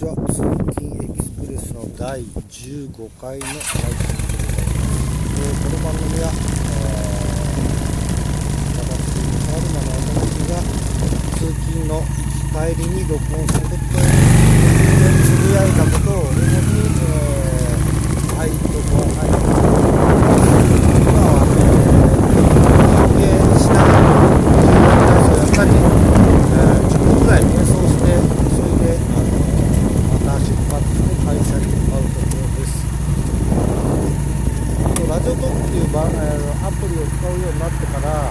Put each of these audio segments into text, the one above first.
ちは。通勤エキスプレスの第15回の配信でございます、え、この番組は、えー、私サルマの私が通勤の行き帰りに録音することでつぶやいたことを主に、えー、はい録音配信今は、えー、関係しないやっぱり、えー、10分ぐらい瞑想して会社に向かうところですラジオトークっていうアプリを使うようになってから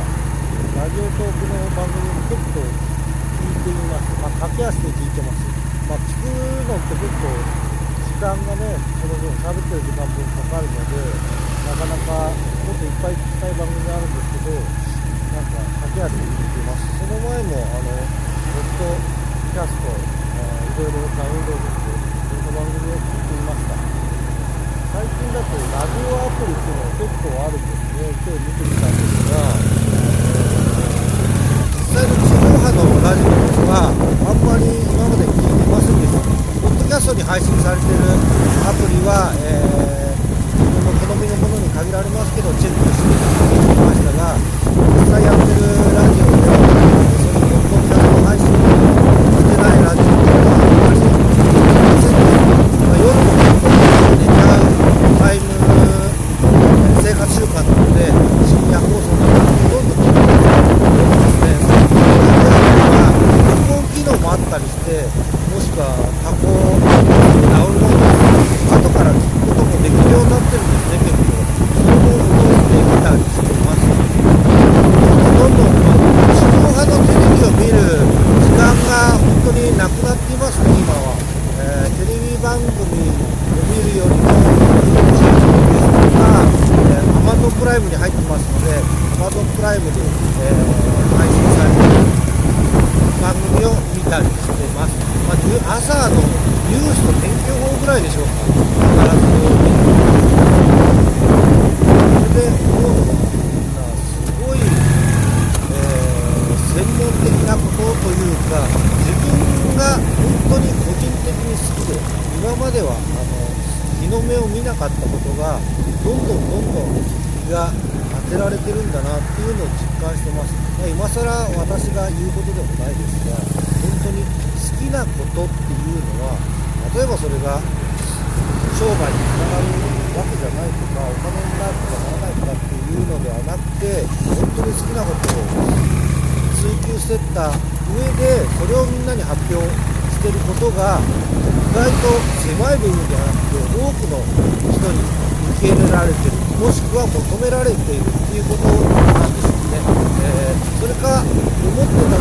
ラジオトークの番組も結構聞いてみます。まあ駆け足で聞いてます。まあ聞くのって結構時間がねその分喋ってる時間分かかるのでなかなかもっといっぱい聞きたい番組があるんですけどなんか駆け足で聞いてます。その前もあのポッドキャスト、えー、いろいろダウンロードしての番組を聞いていました。最近だとラジオアプリっていうのが結構あるんですね今日見てみたんですが、実際の地上波のラジオはあんまり今まで聞いてませんでしたポッドキャストに配信されてるアプリは、えー、自分の好みのものに限られますけどチェックして聞いましたが実際やってるラジオではそのポッドキャスト配信してないラジオソしてます、まあ、朝のニュースの天気予報ぐらいでしょうか。必ずこれでもうすごい、えー、専門的なことというか自分が本当に個人的に好きで今まではあの日の目を見なかったことがどんどんどんどん日が当てられてるんだなっていうのを実感してます、まあ、今更私が言うことでもないですが当に好きなことっていうのは例えばそれが商売につながるわけじゃないとかお金になるとかならないとかっていうのではなくて本当に好きなことを追求してった上でそれをみんなに発表してることが意外と狭い部分ではなくて多くの人に受け入れられてるもしくは求められているっていうことなんですよね。えー、それか思って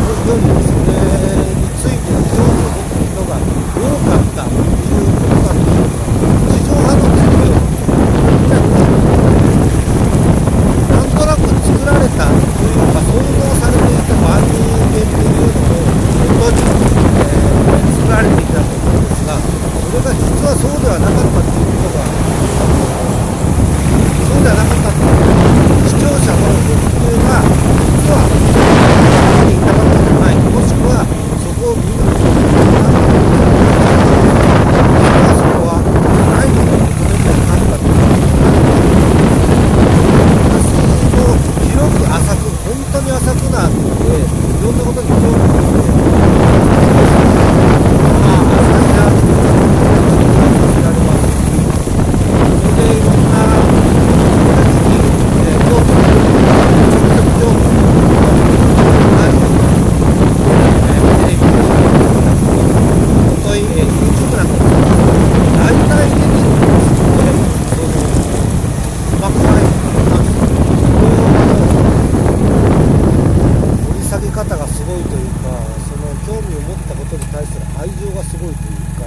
ことに対する愛情がすごいというか、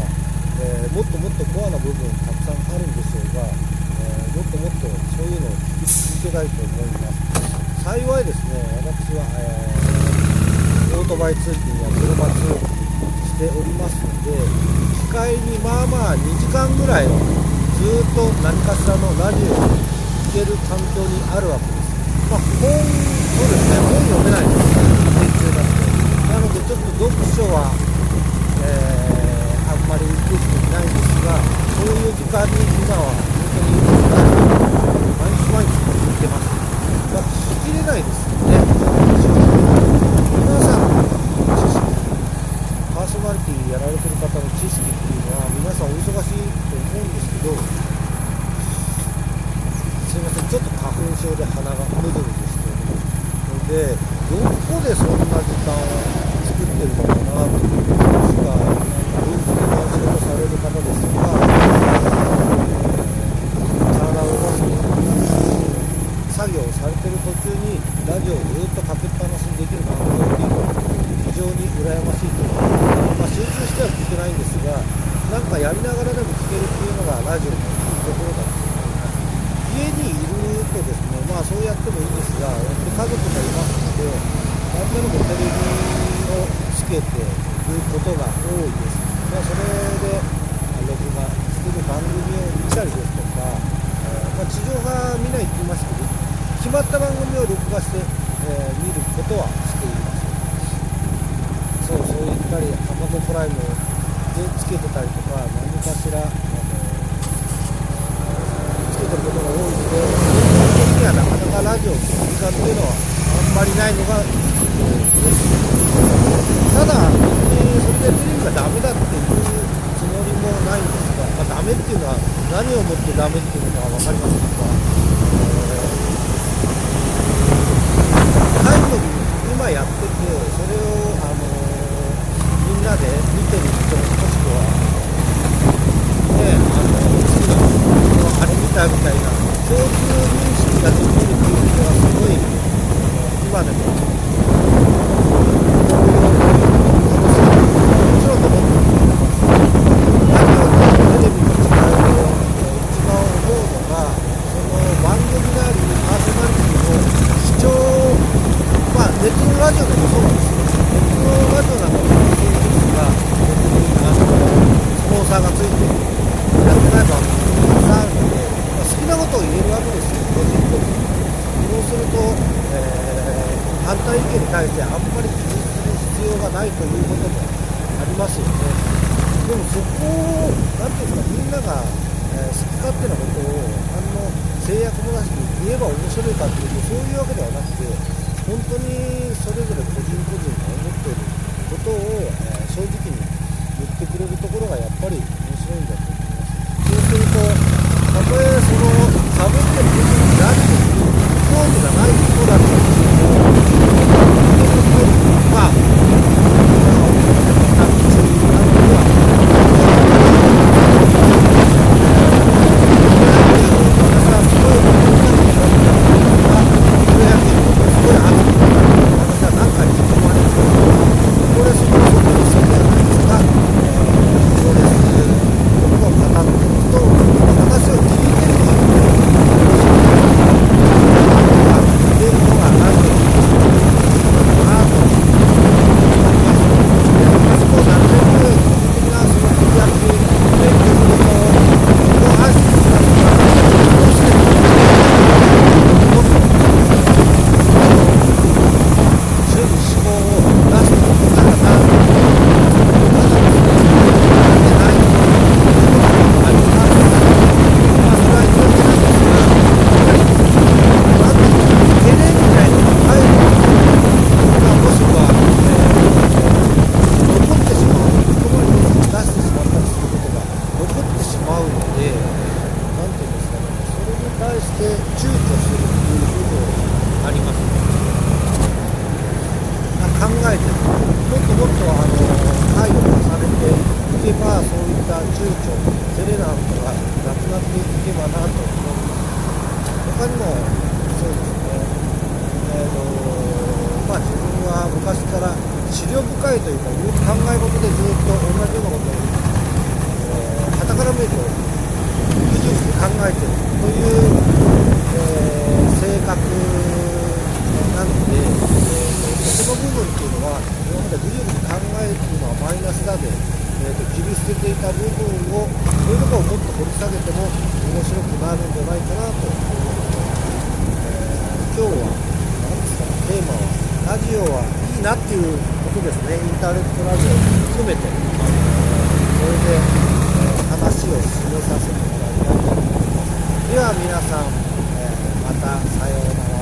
えー、もっともっとコアな部分たくさんあるんでしょうが、えー、もっともっとそういうのを聞き続けたいと思います。幸いですね私は、えー、オートバイ通勤や車通勤しておりますので機会にまあまあ2時間ぐらいはずっと何かしらのラジオを聴ける環境にあるわけです、まあ、本そうですね本読めないちょっと読書は、えー、あんまり受けていないんですがそういう時間に今は本当に毎日毎日続いてます。まからしきれないです。なんかやりながらでも聞けるっていうのがラジオのいいところだと思います家にいるとですねまあそうやってもいいんですがやっぱり家族がいますので何でもテレビをつけてることが多いです、まあ、それで録画してる番組を見たりですとか、えまあ、地上波見ないって言いますけど決まった番組を録画して、えー、見ることはしていますそうそういったり Amazon プライムでつけてたりとか何かしら、あのつけてることが多いので基本的にはなかなかラジオを聴く時間っていうのはあんまりないのがただ、えー、それでテレビがダメだっていうつもりもないんですが、まあ、ダメっていうのは何をもってダメっていうのかは分かりませんが今やっててそれを、あのー、みんなで見てる人も少しはねあの好きなあれ見たみたいな共通認識ができるっていう人がすごいあの今でももちろん思って何をテレビの時代を一番思うのがその番組でありパーソナリティの視聴まあ、ネットのラジオでもそうなんですよ。ネットのラジオなんかもそういう人が、あの、スポンサーがついて、やってない番組がたくさんあるので、まあ、好きなことを言えるわけですよ、個人個人。そうすると、えー、反対意見に対してあんまり気にする必要がないということもありますよね。でもそこを、なんていうんですか、みんなが、えー、好き勝手なことを、あの、制約もなしに言えば面白いかっていうと、そういうわけではなくて、本当にそれぞれ個人個人はなくなっていけばなと思います他にもそうですねえーと、とまあ自分は昔から資料深いというか考え事でずっと同じようなことをはた、えー、から見ると複数して考えてるという、えーていうことですね。インターネットラジオ含めてそれで、え話を進めさせてもらいたいと思います。では皆さん、えまたさようなら。